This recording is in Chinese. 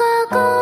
Aku.